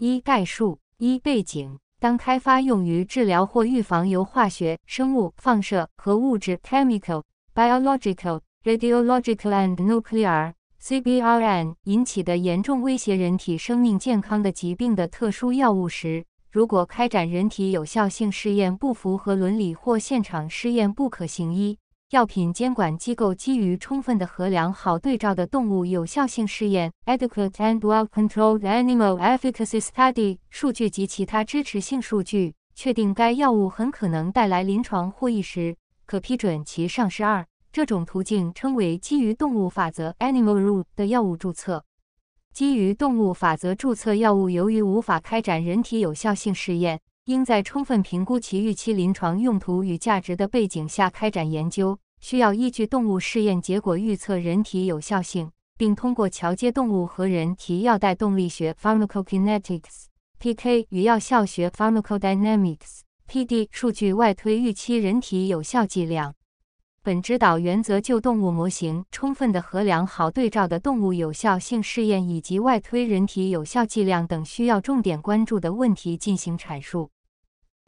一概述一背景。当开发用于治疗或预防由化学、生物、放射和物质 （chemical, biological, radiological and nuclear, CBRN） 引起的严重威胁人体生命健康的疾病的特殊药物时，如果开展人体有效性试验不符合伦理或现场试验不可行，一药品监管机构基于充分的衡量好对照的动物有效性试验 （adequate and well-controlled animal efficacy study） 数据及其他支持性数据，确定该药物很可能带来临床获益时，可批准其上市。二这种途径称为基于动物法则 （animal rule） 的药物注册。基于动物法则注册药物，由于无法开展人体有效性试验，应在充分评估其预期临床用途与价值的背景下开展研究。需要依据动物试验结果预测人体有效性，并通过桥接动物和人体药代动力学 （pharmacokinetics, PK） 与药效学 （pharmacodynamics, PD） 数据外推预期人体有效剂量。本指导原则就动物模型充分的衡量好对照的动物有效性试验以及外推人体有效剂量等需要重点关注的问题进行阐述。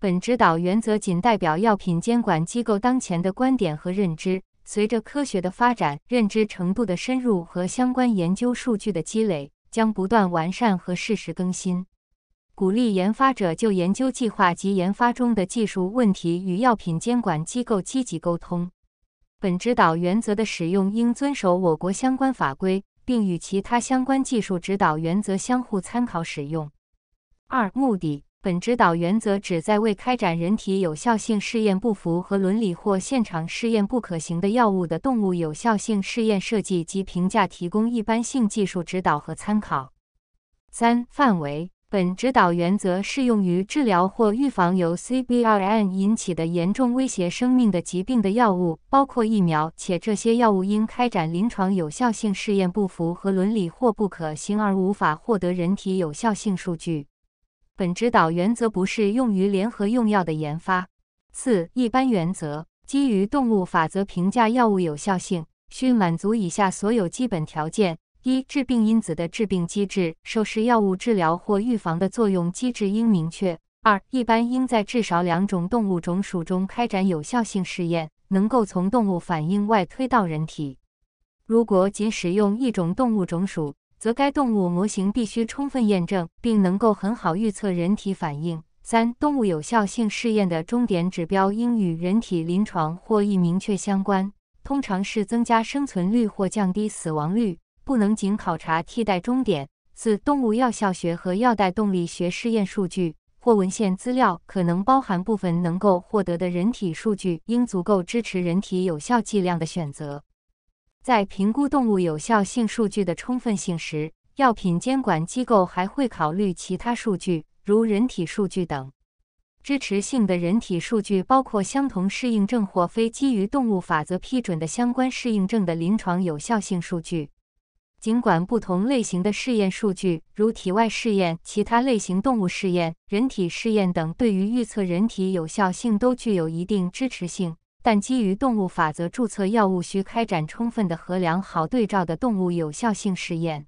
本指导原则仅代表药品监管机构当前的观点和认知。随着科学的发展、认知程度的深入和相关研究数据的积累，将不断完善和适时更新。鼓励研发者就研究计划及研发中的技术问题与药品监管机构积极沟通。本指导原则的使用应遵守我国相关法规，并与其他相关技术指导原则相互参考使用。二、目的：本指导原则旨在为开展人体有效性试验不符合伦理或现场试验不可行的药物的动物有效性试验设计及评价提供一般性技术指导和参考。三、范围。本指导原则适用于治疗或预防由 CBRN 引起的严重威胁生命的疾病的药物，包括疫苗，且这些药物因开展临床有效性试验不符合伦理或不可行而无法获得人体有效性数据。本指导原则不适用于联合用药的研发。四、一般原则：基于动物法则评价药物有效性，需满足以下所有基本条件。一、致病因子的致病机制，受试药物治疗或预防的作用机制应明确。二、一般应在至少两种动物种属中开展有效性试验，能够从动物反应外推到人体。如果仅使用一种动物种属，则该动物模型必须充分验证，并能够很好预测人体反应。三、动物有效性试验的终点指标应与人体临床获益明确相关，通常是增加生存率或降低死亡率。不能仅考察替代终点。四、动物药效学和药代动力学试验数据或文献资料可能包含部分能够获得的人体数据，应足够支持人体有效剂量的选择。在评估动物有效性数据的充分性时，药品监管机构还会考虑其他数据，如人体数据等。支持性的人体数据包括相同适应症或非基于动物法则批准的相关适应症的临床有效性数据。尽管不同类型的试验数据，如体外试验、其他类型动物试验、人体试验等，对于预测人体有效性都具有一定支持性，但基于动物法则注册药物需开展充分的和良好对照的动物有效性试验。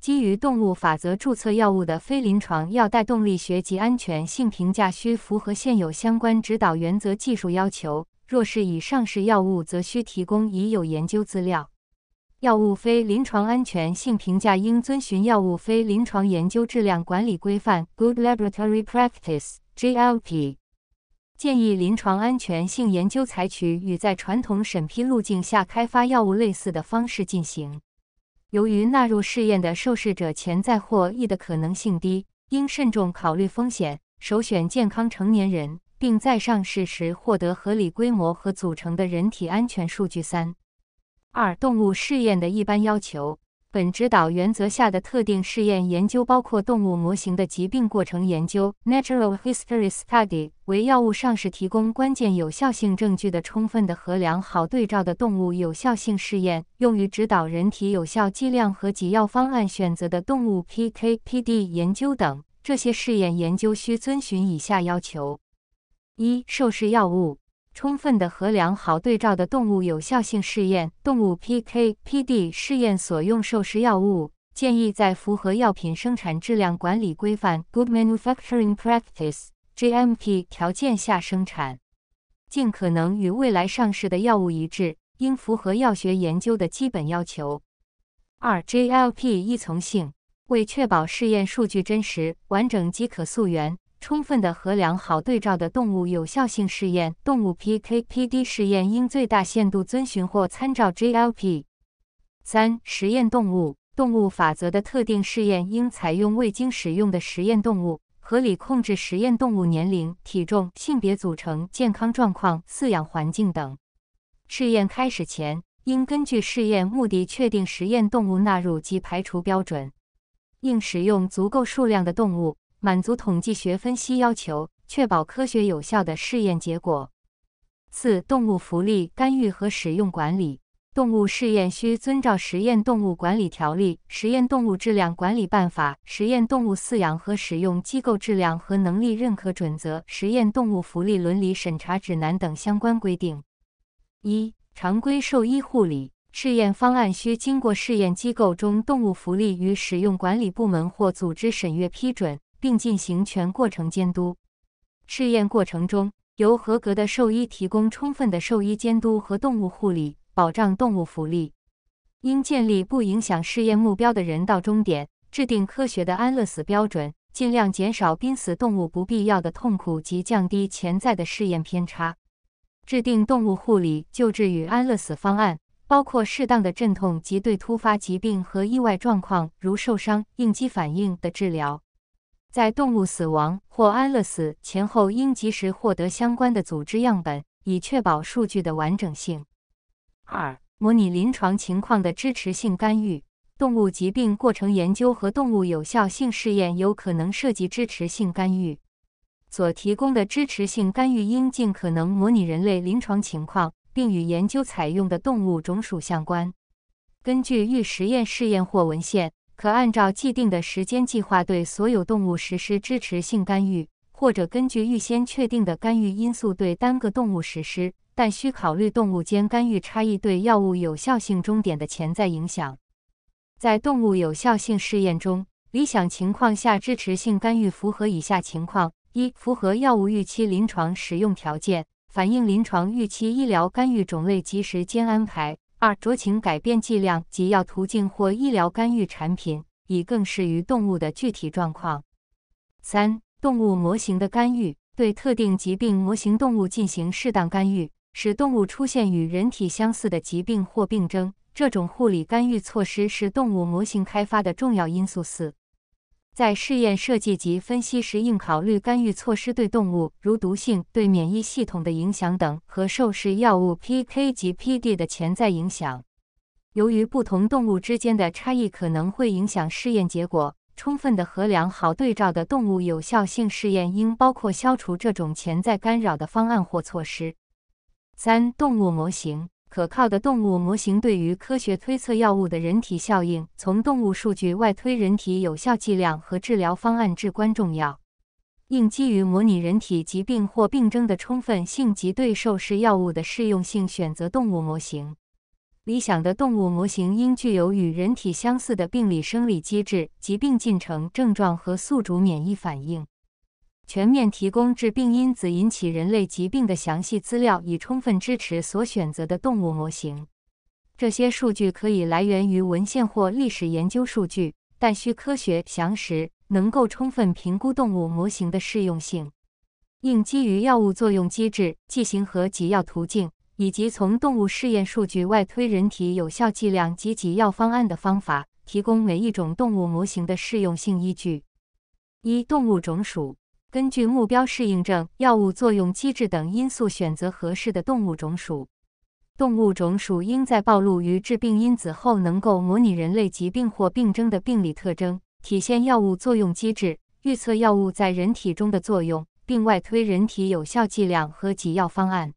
基于动物法则注册药物的非临床药代动力学及安全性评价需符合现有相关指导原则技术要求。若是已上市药物，则需提供已有研究资料。药物非临床安全性评价应遵循药物非临床研究质量管理规范 （Good Laboratory Practice，GLP）。建议临床安全性研究采取与在传统审批路径下开发药物类似的方式进行。由于纳入试验的受试者潜在获益的可能性低，应慎重考虑风险，首选健康成年人，并在上市时获得合理规模和组成的人体安全数据。三。二、动物试验的一般要求。本指导原则下的特定试验研究包括动物模型的疾病过程研究 （Natural History Study），为药物上市提供关键有效性证据的充分的和良好对照的动物有效性试验，用于指导人体有效剂量和给药方案选择的动物 PK/PD 研究等。这些试验研究需遵循以下要求：一、受试药物。充分的衡量好对照的动物有效性试验，动物 PK/PD 试验所用受试药物建议在符合药品生产质量管理规范 （Good Manufacturing Practice，GMP） 条件下生产，尽可能与未来上市的药物一致，应符合药学研究的基本要求。二、GLP 依从性，为确保试验数据真实、完整及可溯源，充分的核量好对照的动物有效性试验（动物 PK/PD 试验）应最大限度遵循或参照 GLP。三、实验动物。动物法则的特定试验应采用未经使用的实验动物，合理控制实验动物年龄、体重、性别组成、健康状况、饲养环境等。试验开始前，应根据试验目的确定实验动物纳入及排除标准。应使用足够数量的动物，满足统计学分析要求，确保科学有效的试验结果。四、动物福利干预和使用管理。动物试验需遵照《实验动物管理条例》《实验动物质量管理办法》《实验动物饲养和使用机构质量和能力认可准则》《实验动物福利伦理审查指南》等相关规定。一、常规兽医护理试验方案需经过试验机构中动物福利与使用管理部门或组织审阅批准，并进行全过程监督。试验过程中，由合格的兽医提供充分的兽医监督和动物护理。保障动物福利，应建立不影响试验目标的人道终点，制定科学的安乐死标准，尽量减少濒死动物不必要的痛苦及降低潜在的试验偏差。制定动物护理、救治与安乐死方案，包括适当的镇痛及对突发疾病和意外状况，如受伤、应激反应的治疗。在动物死亡或安乐死前后，应及时获得相关的组织样本，以确保数据的完整性。二、模拟临床情况的支持性干预。动物疾病过程研究和动物有效性试验有可能涉及支持性干预。所提供的支持性干预应尽可能模拟人类临床情况，并与研究采用的动物种属相关。根据预实验试验或文献，可按照既定的时间计划对所有动物实施支持性干预，或者根据预先确定的干预因素对单个动物实施。但需考虑动物间干预差异对药物有效性终点的潜在影响。在动物有效性试验中，理想情况下支持性干预符合以下情况：一、符合药物预期临床使用条件，反映临床预期医疗干预种类及时间安排；二、酌情改变剂量及药途径或医疗干预产品，以更适于动物的具体状况；三、动物模型的干预，对特定疾病模型动物进行适当干预。使动物出现与人体相似的疾病或病症，这种护理干预措施是动物模型开发的重要因素。四，在试验设计及分析时，应考虑干预措施对动物如毒性、对免疫系统的影响等和受试药物 PK 及 PD 的潜在影响。由于不同动物之间的差异可能会影响试验结果，充分的衡量好对照的动物有效性试验应包括消除这种潜在干扰的方案或措施。三、动物模型可靠的动物模型对于科学推测药物的人体效应，从动物数据外推人体有效剂量和治疗方案至关重要。应基于模拟人体疾病或病症的充分性及对受试药物的适用性选择动物模型。理想的动物模型应具有与人体相似的病理生理机制、疾病进程、症状和宿主免疫反应。全面提供致病因子引起人类疾病的详细资料，以充分支持所选择的动物模型。这些数据可以来源于文献或历史研究数据，但需科学、详实，能够充分评估动物模型的适用性。应基于药物作用机制、剂型和给药途径，以及从动物试验数据外推人体有效剂量及给药方案的方法，提供每一种动物模型的适用性依据。一、动物种属。根据目标适应症、药物作用机制等因素选择合适的动物种属。动物种属应在暴露于致病因子后，能够模拟人类疾病或病征的病理特征，体现药物作用机制，预测药物在人体中的作用，并外推人体有效剂量和给药方案。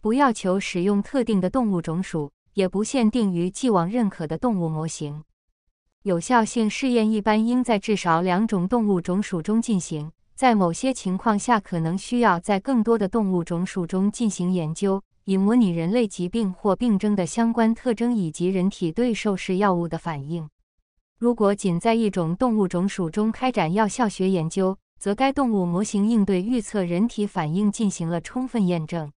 不要求使用特定的动物种属，也不限定于既往认可的动物模型。有效性试验一般应在至少两种动物种属中进行。在某些情况下，可能需要在更多的动物种属中进行研究，以模拟人类疾病或病症的相关特征以及人体对受试药物的反应。如果仅在一种动物种属中开展药效学研究，则该动物模型应对预测人体反应进行了充分验证。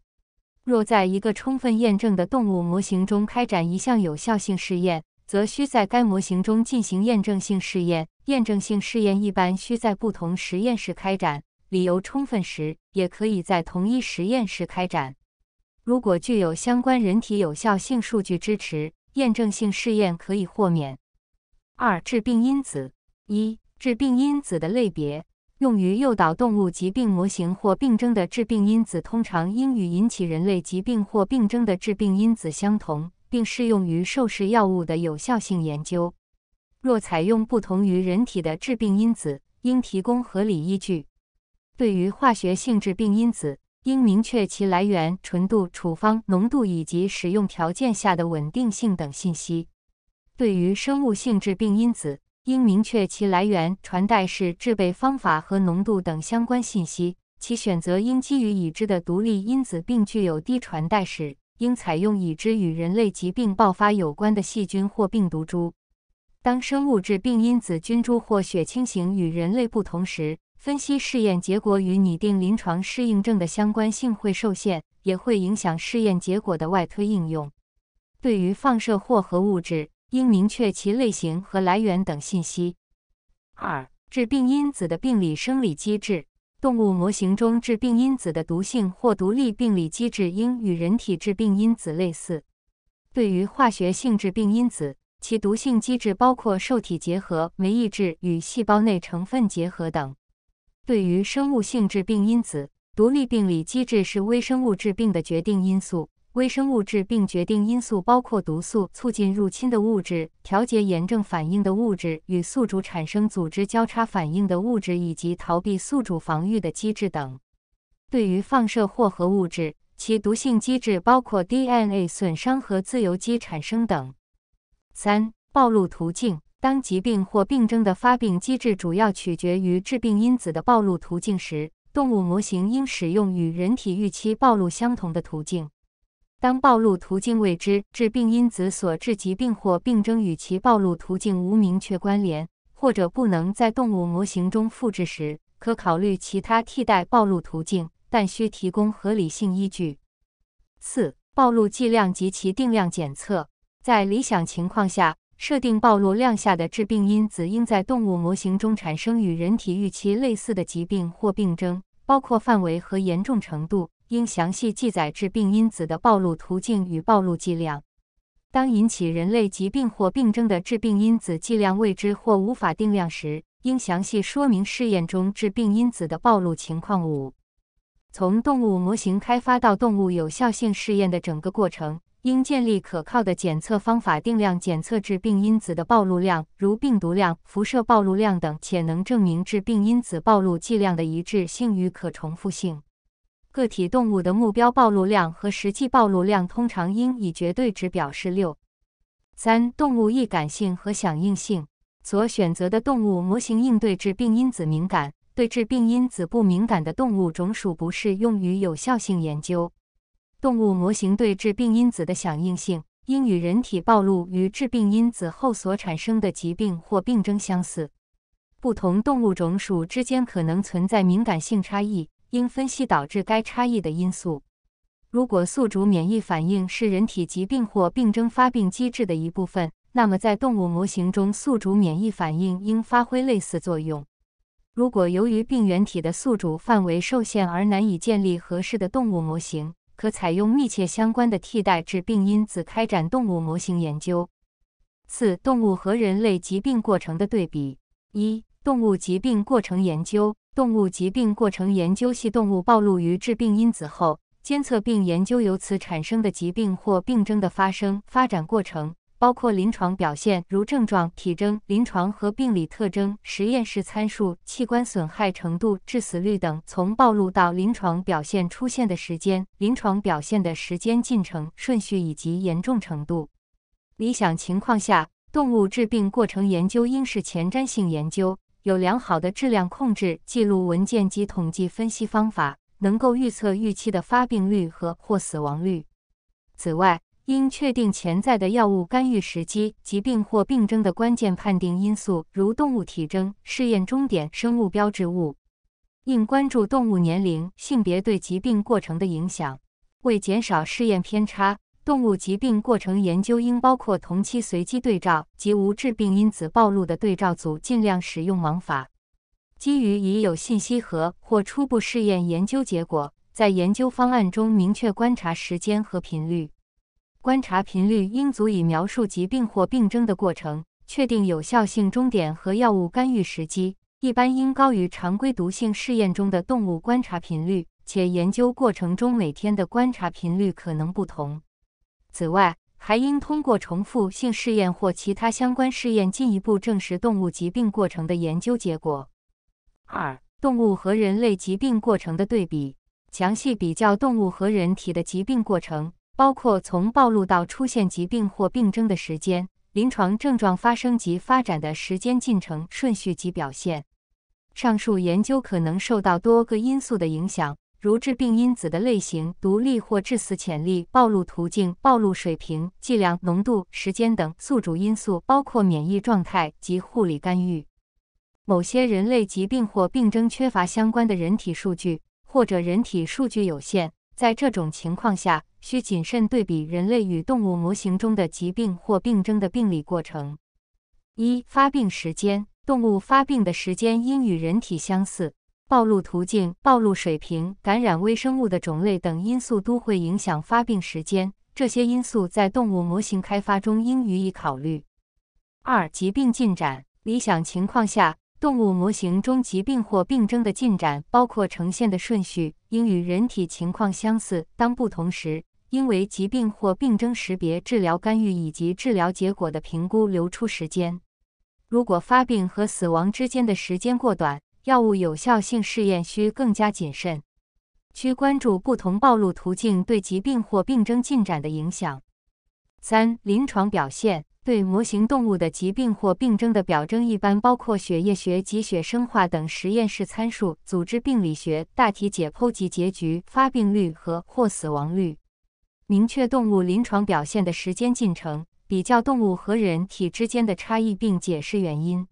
若在一个充分验证的动物模型中开展一项有效性试验，则需在该模型中进行验证性试验。验证性试验一般需在不同实验室开展，理由充分时，也可以在同一实验室开展。如果具有相关人体有效性数据支持，验证性试验可以豁免。二、致病因子一、致病因子的类别，用于诱导动物疾病模型或病症的致病因子，通常应与引起人类疾病或病症的致病因子相同，并适用于受试药物的有效性研究。若采用不同于人体的致病因子，应提供合理依据。对于化学性致病因子，应明确其来源、纯度、处方浓度以及使用条件下的稳定性等信息。对于生物性致病因子，应明确其来源、传代式、制备方法和浓度等相关信息。其选择应基于已知的独立因子，并具有低传代史。应采用已知与人类疾病爆发有关的细菌或病毒株。当生物致病因子菌株或血清型与人类不同时，分析试验结果与拟定临床适应症的相关性会受限，也会影响试验结果的外推应用。对于放射或核物质，应明确其类型和来源等信息。二、致病因子的病理生理机制，动物模型中致病因子的毒性或独立病理机制应与人体致病因子类似。对于化学性致病因子，其毒性机制包括受体结合、酶抑制与细胞内成分结合等。对于生物性致病因子，独立病理机制是微生物致病的决定因素。微生物致病决定因素包括毒素、促进入侵的物质、调节炎症反应的物质、与宿主产生组织交叉反应的物质以及逃避宿主防御的机制等。对于放射或核物质，其毒性机制包括 DNA 损伤和自由基产生等。三、暴露途径。当疾病或病症的发病机制主要取决于致病因子的暴露途径时，动物模型应使用与人体预期暴露相同的途径。当暴露途径未知，致病因子所致疾病或病症与其暴露途径无明确关联，或者不能在动物模型中复制时，可考虑其他替代暴露途径，但需提供合理性依据。四、暴露剂量及其定量检测。在理想情况下，设定暴露量下的致病因子应在动物模型中产生与人体预期类似的疾病或病症，包括范围和严重程度。应详细记载致病因子的暴露途径与暴露剂量。当引起人类疾病或病症的致病因子剂量未知或无法定量时，应详细说明试验中致病因子的暴露情况。五、从动物模型开发到动物有效性试验的整个过程。应建立可靠的检测方法，定量检测致病因子的暴露量，如病毒量、辐射暴露量等，且能证明致病因子暴露剂量的一致性与可重复性。个体动物的目标暴露量和实际暴露量通常应以绝对值表示。六、三、动物易感性和响应性。所选择的动物模型应对致病因子敏感，对致病因子不敏感的动物种属不适用于有效性研究。动物模型对致病因子的响应性应与人体暴露于致病因子后所产生的疾病或病症相似。不同动物种属之间可能存在敏感性差异，应分析导致该差异的因素。如果宿主免疫反应是人体疾病或病症发病机制的一部分，那么在动物模型中，宿主免疫反应应发挥类似作用。如果由于病原体的宿主范围受限而难以建立合适的动物模型，可采用密切相关的替代致病因子开展动物模型研究。四、动物和人类疾病过程的对比。一、动物疾病过程研究。动物疾病过程研究系动物暴露于致病因子后，监测并研究由此产生的疾病或病症的发生、发展过程。包括临床表现，如症状、体征、临床和病理特征、实验室参数、器官损害程度、致死率等。从暴露到临床表现出现的时间、临床表现的时间进程顺序以及严重程度。理想情况下，动物致病过程研究应是前瞻性研究，有良好的质量控制、记录文件及统计分析方法，能够预测预期的发病率和或死亡率。此外，应确定潜在的药物干预时机、疾病或病症的关键判定因素，如动物体征、试验终点、生物标志物。应关注动物年龄、性别对疾病过程的影响。为减少试验偏差，动物疾病过程研究应包括同期随机对照及无致病因子暴露的对照组，尽量使用盲法。基于已有信息和或初步试验研究结果，在研究方案中明确观察时间和频率。观察频率应足以描述疾病或病征的过程，确定有效性终点和药物干预时机。一般应高于常规毒性试验中的动物观察频率，且研究过程中每天的观察频率可能不同。此外，还应通过重复性试验或其他相关试验进一步证实动物疾病过程的研究结果。二、动物和人类疾病过程的对比，详细比较动物和人体的疾病过程。包括从暴露到出现疾病或病征的时间、临床症状发生及发展的时间进程、顺序及表现。上述研究可能受到多个因素的影响，如致病因子的类型、独立或致死潜力、暴露途径、暴露水平、剂量、浓度、时间等宿主因素，包括免疫状态及护理干预。某些人类疾病或病征缺乏相关的人体数据，或者人体数据有限，在这种情况下。需谨慎对比人类与动物模型中的疾病或病症的病理过程。一、发病时间，动物发病的时间应与人体相似。暴露途径、暴露水平、感染微生物的种类等因素都会影响发病时间，这些因素在动物模型开发中应予以考虑。二、疾病进展，理想情况下。动物模型中疾病或病征的进展，包括呈现的顺序，应与人体情况相似。当不同时，应为疾病或病征识别、治疗干预以及治疗结果的评估留出时间。如果发病和死亡之间的时间过短，药物有效性试验需更加谨慎。需关注不同暴露途径对疾病或病征进展的影响。三、临床表现。对模型动物的疾病或病症的表征一般包括血液学及血生化等实验室参数、组织病理学、大体解剖及结局、发病率和或死亡率。明确动物临床表现的时间进程，比较动物和人体之间的差异，并解释原因。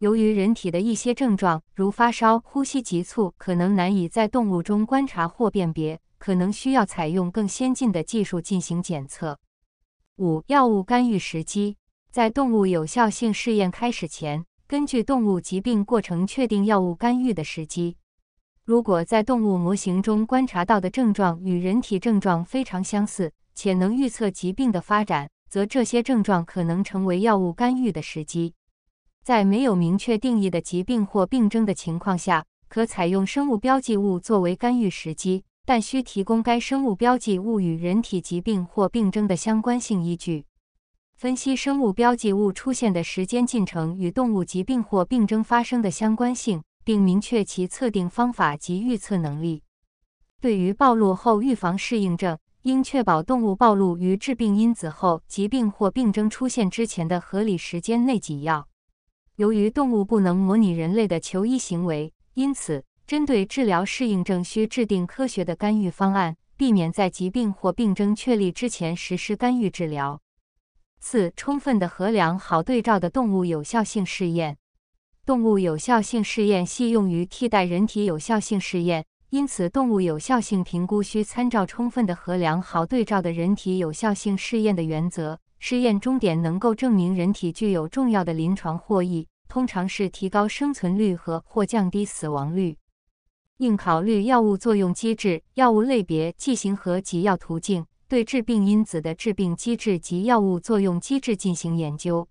由于人体的一些症状，如发烧、呼吸急促，可能难以在动物中观察或辨别，可能需要采用更先进的技术进行检测。五、药物干预时机，在动物有效性试验开始前，根据动物疾病过程确定药物干预的时机。如果在动物模型中观察到的症状与人体症状非常相似，且能预测疾病的发展，则这些症状可能成为药物干预的时机。在没有明确定义的疾病或病症的情况下，可采用生物标记物作为干预时机。但需提供该生物标记物与人体疾病或病症的相关性依据，分析生物标记物出现的时间进程与动物疾病或病症发生的相关性，并明确其测定方法及预测能力。对于暴露后预防适应症，应确保动物暴露于致病因子后，疾病或病症出现之前的合理时间内给药。由于动物不能模拟人类的求医行为，因此。针对治疗适应症，需制定科学的干预方案，避免在疾病或病征确立之前实施干预治疗。四、充分的衡量好对照的动物有效性试验。动物有效性试验系用于替代人体有效性试验，因此动物有效性评估需参照充分的衡量好对照的人体有效性试验的原则。试验终点能够证明人体具有重要的临床获益，通常是提高生存率和或降低死亡率。应考虑药物作用机制、药物类别、剂型和给药途径，对致病因子的致病机制及药物作用机制进行研究。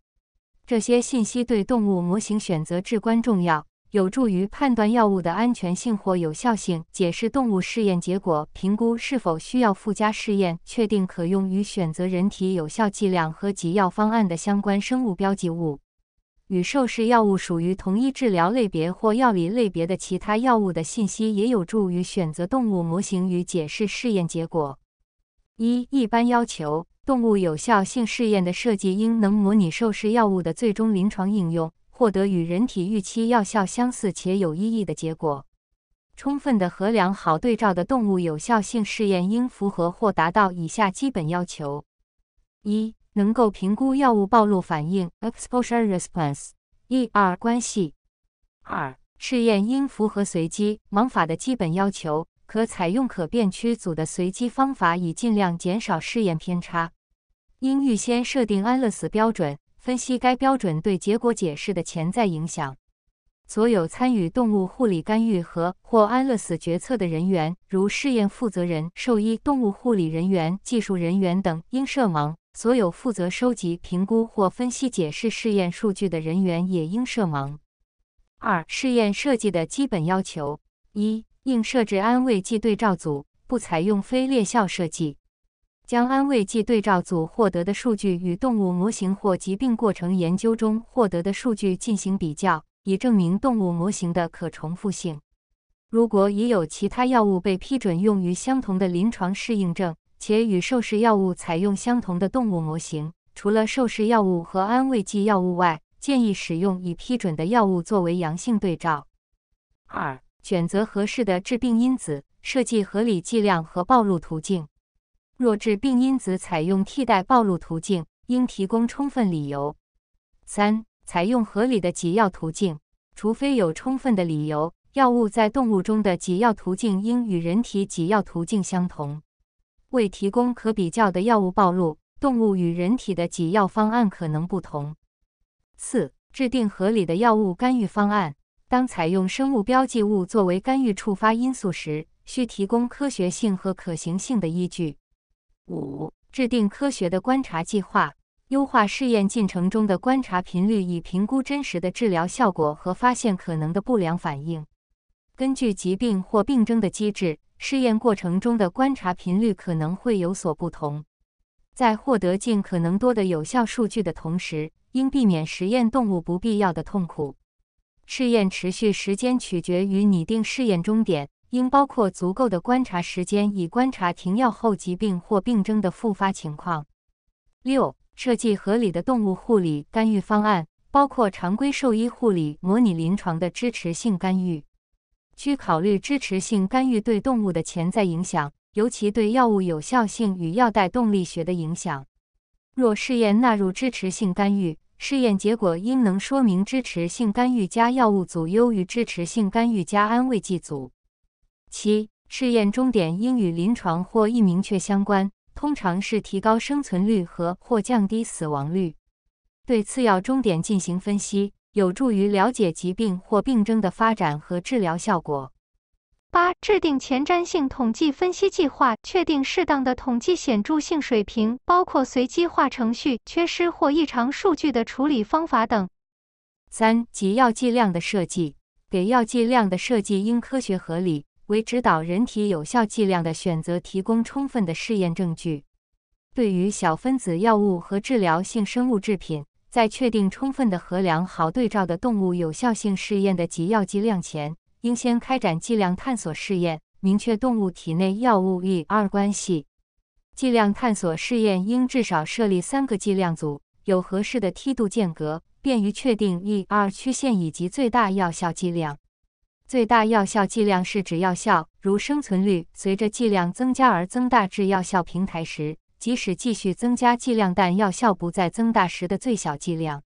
这些信息对动物模型选择至关重要，有助于判断药物的安全性或有效性，解释动物试验结果，评估是否需要附加试验，确定可用于选择人体有效剂量和给药方案的相关生物标记物。与受试药物属于同一治疗类别或药理类别的其他药物的信息也有助于选择动物模型与解释试验结果。一、一般要求：动物有效性试验的设计应能模拟受试药物的最终临床应用，获得与人体预期药效相似且有意义的结果。充分的衡量好对照的动物有效性试验应符合或达到以下基本要求：一、能够评估药物暴露反应 （exposure response，ER） 关系；二、试验应符合随机盲法的基本要求，可采用可变区组的随机方法，以尽量减少试验偏差。应预先设定安乐死标准，分析该标准对结果解释的潜在影响。所有参与动物护理干预和或安乐死决策的人员，如试验负责人、兽医、动物护理人员、技术人员等，应设盲。所有负责收集、评估或分析解释试验数据的人员也应设盲。二、试验设计的基本要求：一、应设置安慰剂对照组，不采用非列效设计。将安慰剂对照组获得的数据与动物模型或疾病过程研究中获得的数据进行比较，以证明动物模型的可重复性。如果已有其他药物被批准用于相同的临床适应症，且与受试药物采用相同的动物模型，除了受试药物和安慰剂药物外，建议使用已批准的药物作为阳性对照。二、选择合适的致病因子，设计合理剂量和暴露途径。若致病因子采用替代暴露途径，应提供充分理由。三、采用合理的给药途径，除非有充分的理由，药物在动物中的给药途径应与人体给药途径相同。为提供可比较的药物暴露，动物与人体的给药方案可能不同。四、制定合理的药物干预方案。当采用生物标记物作为干预触发因素时，需提供科学性和可行性的依据。五、制定科学的观察计划，优化试验进程中的观察频率，以评估真实的治疗效果和发现可能的不良反应。根据疾病或病症的机制，试验过程中的观察频率可能会有所不同。在获得尽可能多的有效数据的同时，应避免实验动物不必要的痛苦。试验持续时间取决于拟定试验终点。应包括足够的观察时间，以观察停药后疾病或病症的复发情况。六、设计合理的动物护理干预方案，包括常规兽医护理、模拟临床的支持性干预。需考虑支持性干预对动物的潜在影响，尤其对药物有效性与药代动力学的影响。若试验纳入支持性干预，试验结果应能说明支持性干预加药物组优于支持性干预加安慰剂组。七、试验终点应与临床或易明确相关，通常是提高生存率和或降低死亡率。对次要终点进行分析，有助于了解疾病或病症的发展和治疗效果。八、制定前瞻性统计分析计划，确定适当的统计显著性水平，包括随机化程序、缺失或异常数据的处理方法等。三、给药剂量的设计，给药剂量的设计应科学合理。为指导人体有效剂量的选择提供充分的试验证据。对于小分子药物和治疗性生物制品，在确定充分的衡量好对照的动物有效性试验的给药剂量前，应先开展剂量探索试验，明确动物体内药物与 R 关系。剂量探索试验应至少设立三个剂量组，有合适的梯度间隔，便于确定 E-R 曲线以及最大药效剂量。最大药效剂量是指药效，如生存率，随着剂量增加而增大至药效平台时，即使继续增加剂量，但药效不再增大时的最小剂量。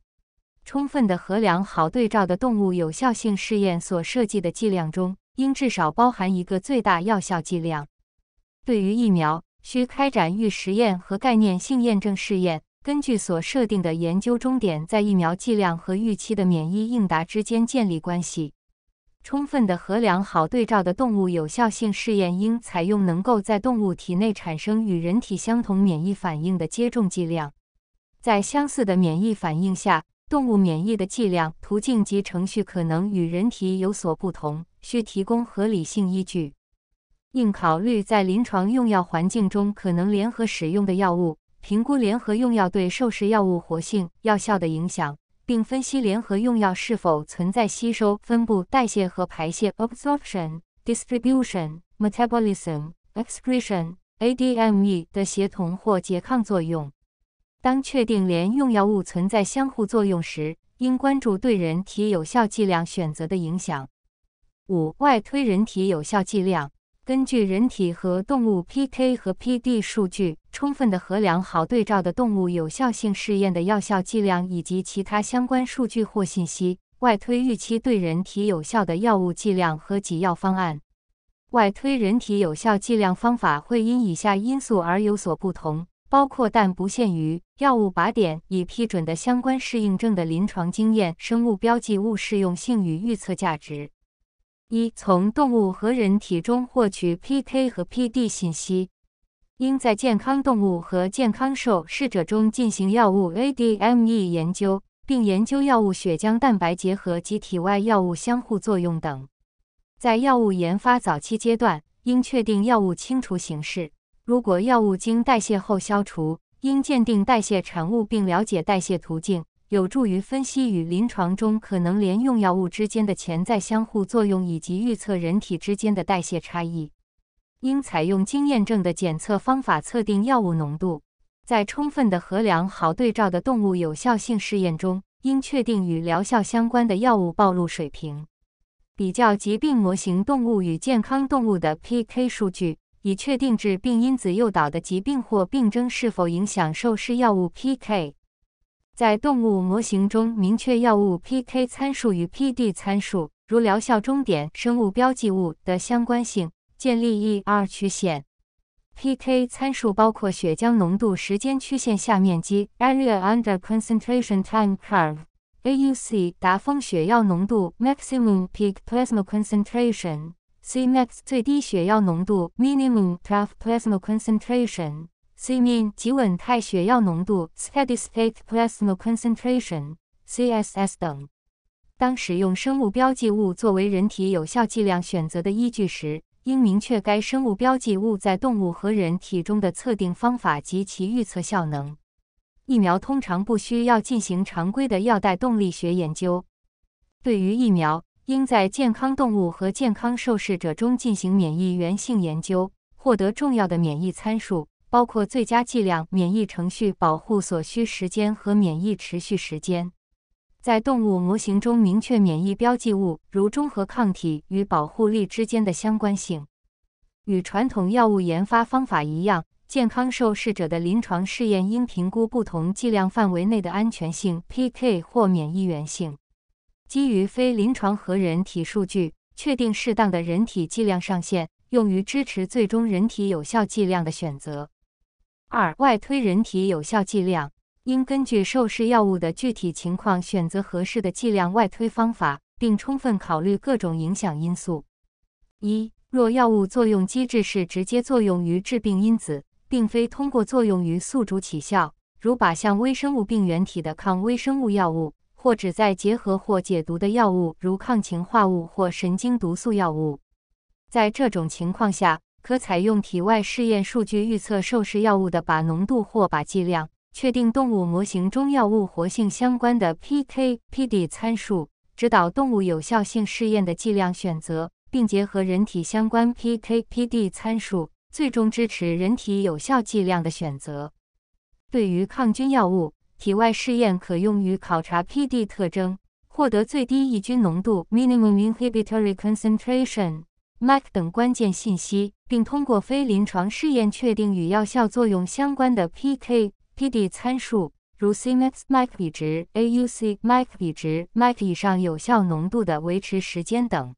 充分的衡量好对照的动物有效性试验所设计的剂量中，应至少包含一个最大药效剂量。对于疫苗，需开展预实验和概念性验证试验，根据所设定的研究终点，在疫苗剂量和预期的免疫应答之间建立关系。充分的衡量好对照的动物有效性试验应采用能够在动物体内产生与人体相同免疫反应的接种剂量。在相似的免疫反应下，动物免疫的剂量、途径及程序可能与人体有所不同，需提供合理性依据。应考虑在临床用药环境中可能联合使用的药物，评估联合用药对受试药物活性、药效的影响。并分析联合用药是否存在吸收、分布、代谢和排泄 （absorption, distribution, metabolism, excretion, ADME） 的协同或拮抗作用。当确定连用药物存在相互作用时，应关注对人体有效剂量选择的影响。五、外推人体有效剂量。根据人体和动物 PK 和 PD 数据，充分的衡量好对照的动物有效性试验的药效剂量以及其他相关数据或信息，外推预期对人体有效的药物剂量和给药方案。外推人体有效剂量方法会因以下因素而有所不同，包括但不限于药物靶点已批准的相关适应症的临床经验、生物标记物适用性与预测价值。一、从动物和人体中获取 PK 和 PD 信息，应在健康动物和健康受试者中进行药物 ADME 研究，并研究药物血浆蛋白结合及体外药物相互作用等。在药物研发早期阶段，应确定药物清除形式。如果药物经代谢后消除，应鉴定代谢产物并了解代谢途径。有助于分析与临床中可能连用药物之间的潜在相互作用，以及预测人体之间的代谢差异。应采用经验证的检测方法测定药物浓度。在充分的衡量好对照的动物有效性试验中，应确定与疗效相关的药物暴露水平。比较疾病模型动物与健康动物的 PK 数据，以确定致病因子诱导的疾病或病症是否影响受试药物 PK。在动物模型中，明确药物 PK 参数与 PD 参数，如疗效终点、生物标记物的相关性，建立 E-R 曲线。PK 参数包括血浆浓度时间曲线下面积 （Area Under Concentration Time Curve），AUC 达峰血药浓度 （Maximum Peak Plasma Concentration），Cmax 最低血药浓度 （Minimum Trough Plasma Concentration）。Cmin 极稳态血药浓度 （Steady State Plasma Concentration，CSS） 等。当使用生物标记物作为人体有效剂量选择的依据时，应明确该生物标记物在动物和人体中的测定方法及其预测效能。疫苗通常不需要进行常规的药代动力学研究。对于疫苗，应在健康动物和健康受试者中进行免疫原性研究，获得重要的免疫参数。包括最佳剂量、免疫程序保护所需时间和免疫持续时间。在动物模型中明确免疫标记物，如中和抗体与保护力之间的相关性。与传统药物研发方法一样，健康受试者的临床试验应评估不同剂量范围内的安全性、PK 或免疫原性。基于非临床和人体数据，确定适当的人体剂量上限，用于支持最终人体有效剂量的选择。二、外推人体有效剂量，应根据受试药物的具体情况选择合适的剂量外推方法，并充分考虑各种影响因素。一、若药物作用机制是直接作用于致病因子，并非通过作用于宿主起效，如靶向微生物病原体的抗微生物药物，或旨在结合或解毒的药物，如抗氰化物或神经毒素药物，在这种情况下。可采用体外试验数据预测受试药物的靶浓度或靶剂量，确定动物模型中药物活性相关的 PK/PD 参数，指导动物有效性试验的剂量选择，并结合人体相关 PK/PD 参数，最终支持人体有效剂量的选择。对于抗菌药物，体外试验可用于考察 PD 特征，获得最低抑菌浓度 （Minimum Inhibitory Concentration）。MAC 等关键信息，并通过非临床试验确定与药效作用相关的 PK/PD 参数，如 Cmax、MAC 比值、AUC、MAC 比值、MAC 以上有效浓度的维持时间等。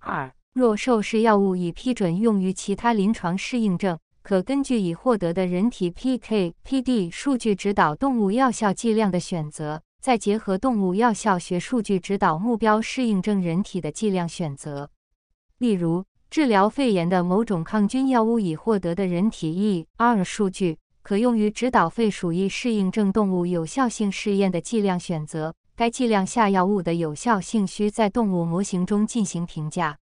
二、若受试药物已批准用于其他临床适应症，可根据已获得的人体 PK/PD 数据指导动物药效剂量的选择，再结合动物药效学数据指导目标适应症人体的剂量选择。例如，治疗肺炎的某种抗菌药物已获得的人体 E-R 数据，可用于指导肺鼠疫适应症动物有效性试验的剂量选择。该剂量下药物的有效性需在动物模型中进行评价。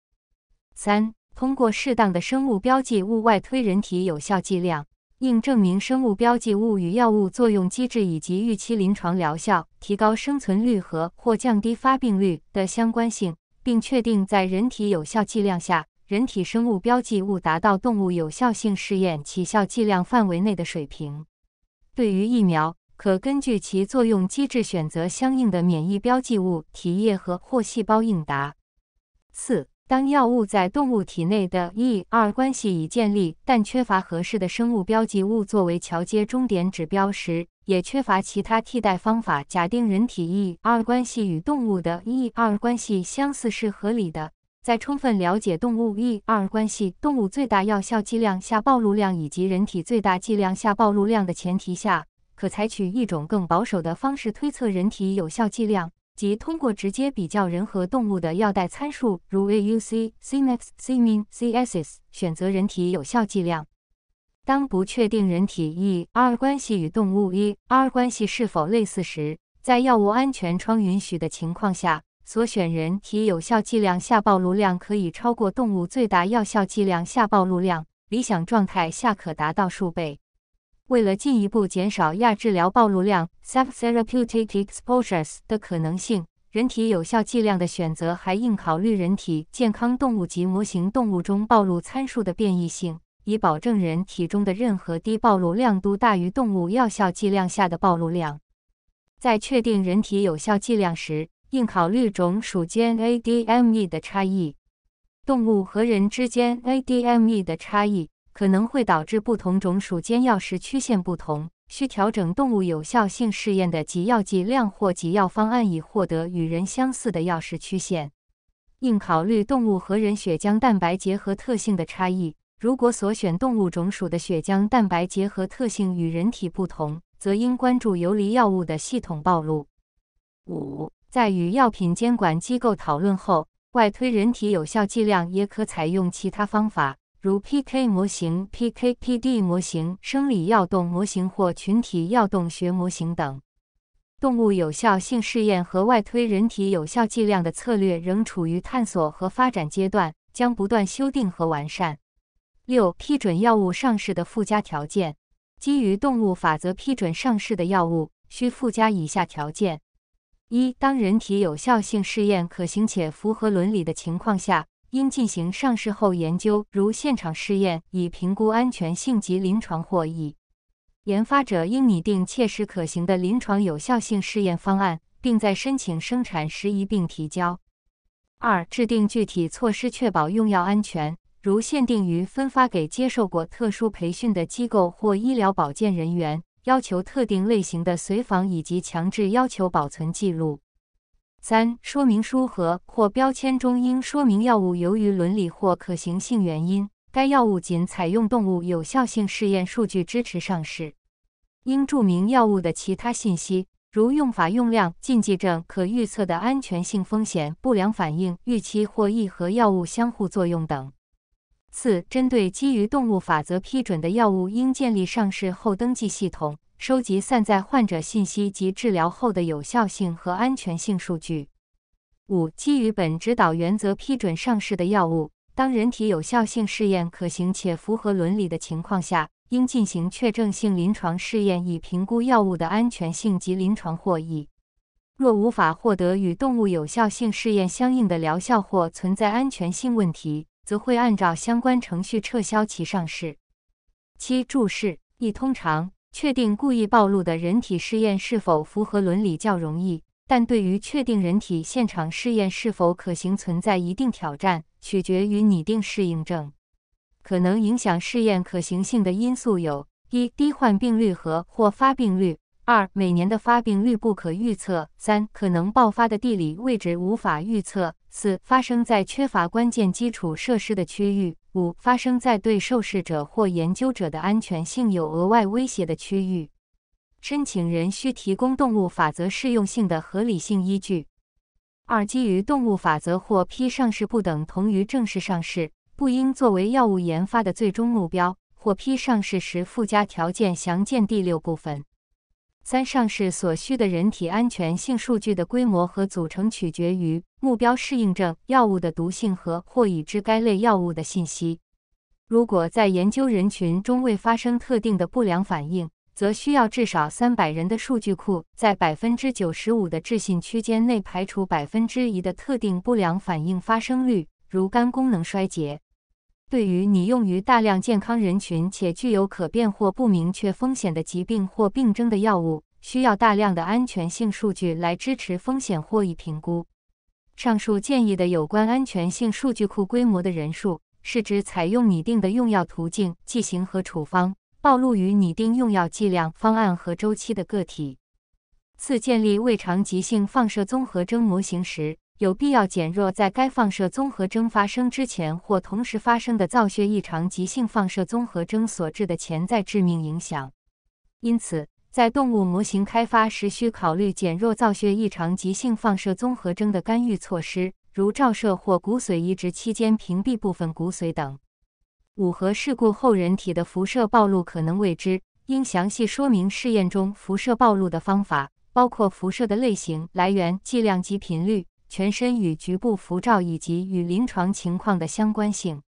三、通过适当的生物标记物外推人体有效剂量，应证明生物标记物与药物作用机制以及预期临床疗效、提高生存率和或降低发病率的相关性。并确定在人体有效剂量下，人体生物标记物达到动物有效性试验起效剂量范围内的水平。对于疫苗，可根据其作用机制选择相应的免疫标记物体液和或细胞应答。四、当药物在动物体内的 e 二关系已建立，但缺乏合适的生物标记物作为桥接终点指标时，也缺乏其他替代方法。假定人体一二关系与动物的一二关系相似是合理的，在充分了解动物一二关系、动物最大药效剂量下暴露量以及人体最大剂量下暴露量的前提下，可采取一种更保守的方式推测人体有效剂量。即通过直接比较人和动物的药代参数，如 AUC、Cmax、Cmin、Css，选择人体有效剂量。当不确定人体 e r 关系与动物 e r 关系是否类似时，在药物安全窗允许的情况下，所选人体有效剂量下暴露量可以超过动物最大药效剂量下暴露量，理想状态下可达到数倍。为了进一步减少亚治疗暴露量 （subtherapeutic exposures） 的可能性，人体有效剂量的选择还应考虑人体健康动物及模型动物中暴露参数的变异性，以保证人体中的任何低暴露量都大于动物药效剂量下的暴露量。在确定人体有效剂量时，应考虑种属间 ADME 的差异，动物和人之间 ADME 的差异。可能会导致不同种属间药时曲线不同，需调整动物有效性试验的给药剂量或给药方案以获得与人相似的药时曲线。应考虑动物和人血浆蛋白结合特性的差异。如果所选动物种属的血浆蛋白结合特性与人体不同，则应关注游离药物的系统暴露。五，在与药品监管机构讨论后，外推人体有效剂量也可采用其他方法。如 PK 模型、PK-PD 模型、生理药动模型或群体药动学模型等。动物有效性试验和外推人体有效剂量的策略仍处于探索和发展阶段，将不断修订和完善。六、批准药物上市的附加条件。基于动物法则批准上市的药物需附加以下条件：一、当人体有效性试验可行且符合伦理的情况下。应进行上市后研究，如现场试验，以评估安全性及临床获益。研发者应拟定切实可行的临床有效性试验方案，并在申请生产时一并提交。二、制定具体措施确保用药安全，如限定于分发给接受过特殊培训的机构或医疗保健人员，要求特定类型的随访以及强制要求保存记录。三、说明书和或标签中应说明药物由于伦理或可行性原因，该药物仅采用动物有效性试验数据支持上市。应注明药物的其他信息，如用法用量、禁忌症、可预测的安全性风险、不良反应预期或易和药物相互作用等。四、针对基于动物法则批准的药物，应建立上市后登记系统。收集散在患者信息及治疗后的有效性和安全性数据。五、基于本指导原则批准上市的药物，当人体有效性试验可行且符合伦理的情况下，应进行确证性临床试验以评估药物的安全性及临床获益。若无法获得与动物有效性试验相应的疗效或存在安全性问题，则会按照相关程序撤销其上市。七、注释一通常。确定故意暴露的人体试验是否符合伦理较容易，但对于确定人体现场试验是否可行存在一定挑战，取决于拟定适应症。可能影响试验可行性的因素有：一、低患病率和或发病率；二、每年的发病率不可预测；三、可能爆发的地理位置无法预测；四、发生在缺乏关键基础设施的区域。五、发生在对受试者或研究者的安全性有额外威胁的区域，申请人需提供动物法则适用性的合理性依据。二、基于动物法则获批上市不等同于正式上市，不应作为药物研发的最终目标。获批上市时附加条件详见第六部分。三、上市所需的人体安全性数据的规模和组成取决于目标适应症、药物的毒性和或已知该类药物的信息。如果在研究人群中未发生特定的不良反应，则需要至少三百人的数据库，在百分之九十五的置信区间内排除百分之一的特定不良反应发生率，如肝功能衰竭。对于拟用于大量健康人群且具有可变或不明确风险的疾病或病症的药物，需要大量的安全性数据来支持风险获益评估。上述建议的有关安全性数据库规模的人数，是指采用拟定的用药途径、剂型和处方，暴露于拟定用药剂量、方案和周期的个体。四、建立胃肠急性放射综合征模型时，有必要减弱在该放射综合征发生之前或同时发生的造血异常急性放射综合征所致的潜在致命影响。因此，在动物模型开发时，需考虑减弱造血异常急性放射综合征的干预措施，如照射或骨髓移植期间屏蔽部分骨髓等。五、核事故后人体的辐射暴露可能未知，应详细说明试验中辐射暴露的方法。包括辐射的类型、来源、剂量及频率、全身与局部辐照以及与临床情况的相关性。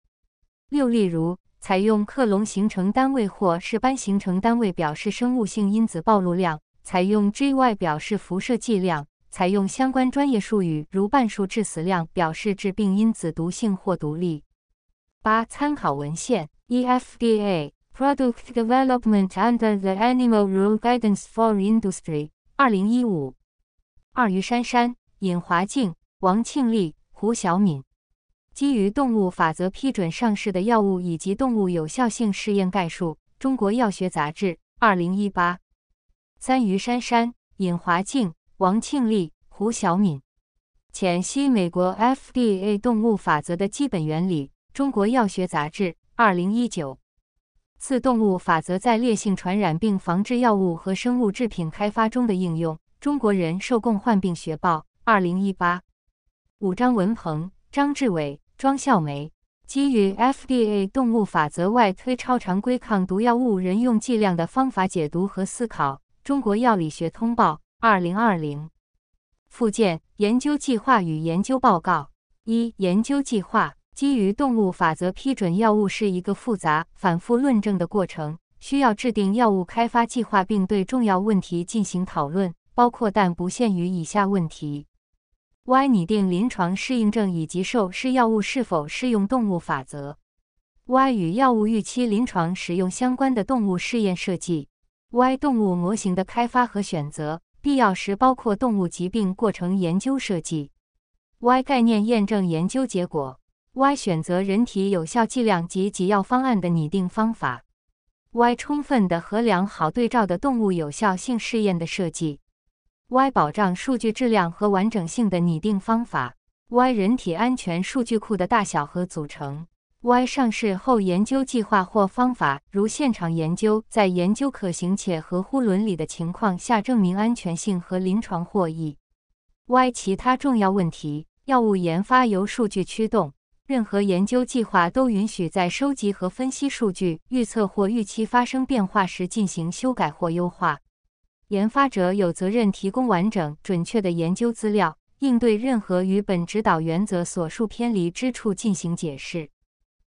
六、例如，采用克隆形成单位或是斑形成单位表示生物性因子暴露量，采用 GY 表示辐射剂量，采用相关专业术语如半数致死量表示致病因子毒性或毒力。八、参考文献：EFDA Product Development Under the Animal Rule Guidance for Industry。二零一五，二于珊珊、尹华静、王庆丽、胡晓敏，基于动物法则批准上市的药物以及动物有效性试验概述。中国药学杂志，二零一八。三于珊珊、尹华静、王庆丽、胡晓敏，浅析美国 FDA 动物法则的基本原理。中国药学杂志，二零一九。四动物法则在烈性传染病防治药物和生物制品开发中的应用。中国人受共患病学报，二零一八。五张文鹏、张志伟、庄孝梅基于 FDA 动物法则外推超常规抗毒药物人用剂量的方法解读和思考。中国药理学通报，二零二零。附件：研究计划与研究报告。一、研究计划。基于动物法则批准药物是一个复杂、反复论证的过程，需要制定药物开发计划，并对重要问题进行讨论，包括但不限于以下问题：Y. 拟定临床适应症以及受试药物是否适用动物法则；Y. 与药物预期临床使用相关的动物试验设计；Y. 动物模型的开发和选择，必要时包括动物疾病过程研究设计；Y. 概念验证研究结果。Y 选择人体有效剂量及给药方案的拟定方法。Y 充分的和良好对照的动物有效性试验的设计。Y 保障数据质量和完整性的拟定方法。Y 人体安全数据库的大小和组成。Y 上市后研究计划或方法，如现场研究，在研究可行且合乎伦理的情况下证明安全性和临床获益。Y 其他重要问题。药物研发由数据驱动。任何研究计划都允许在收集和分析数据、预测或预期发生变化时进行修改或优化。研发者有责任提供完整、准确的研究资料，应对任何与本指导原则所述偏离之处进行解释。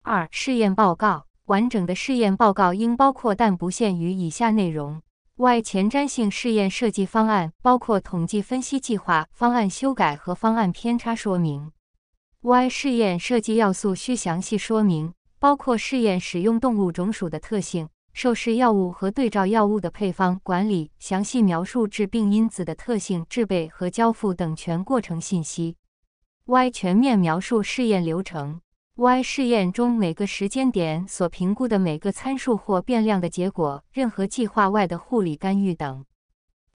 二、试验报告完整的试验报告应包括但不限于以下内容：Y 前瞻性试验设计方案，包括统计分析计划、方案修改和方案偏差说明。Y 试验设计要素需详细说明，包括试验使用动物种属的特性、受试药物和对照药物的配方管理、详细描述致病因子的特性、制备和交付等全过程信息。Y 全面描述试验流程。Y 试验中每个时间点所评估的每个参数或变量的结果、任何计划外的护理干预等。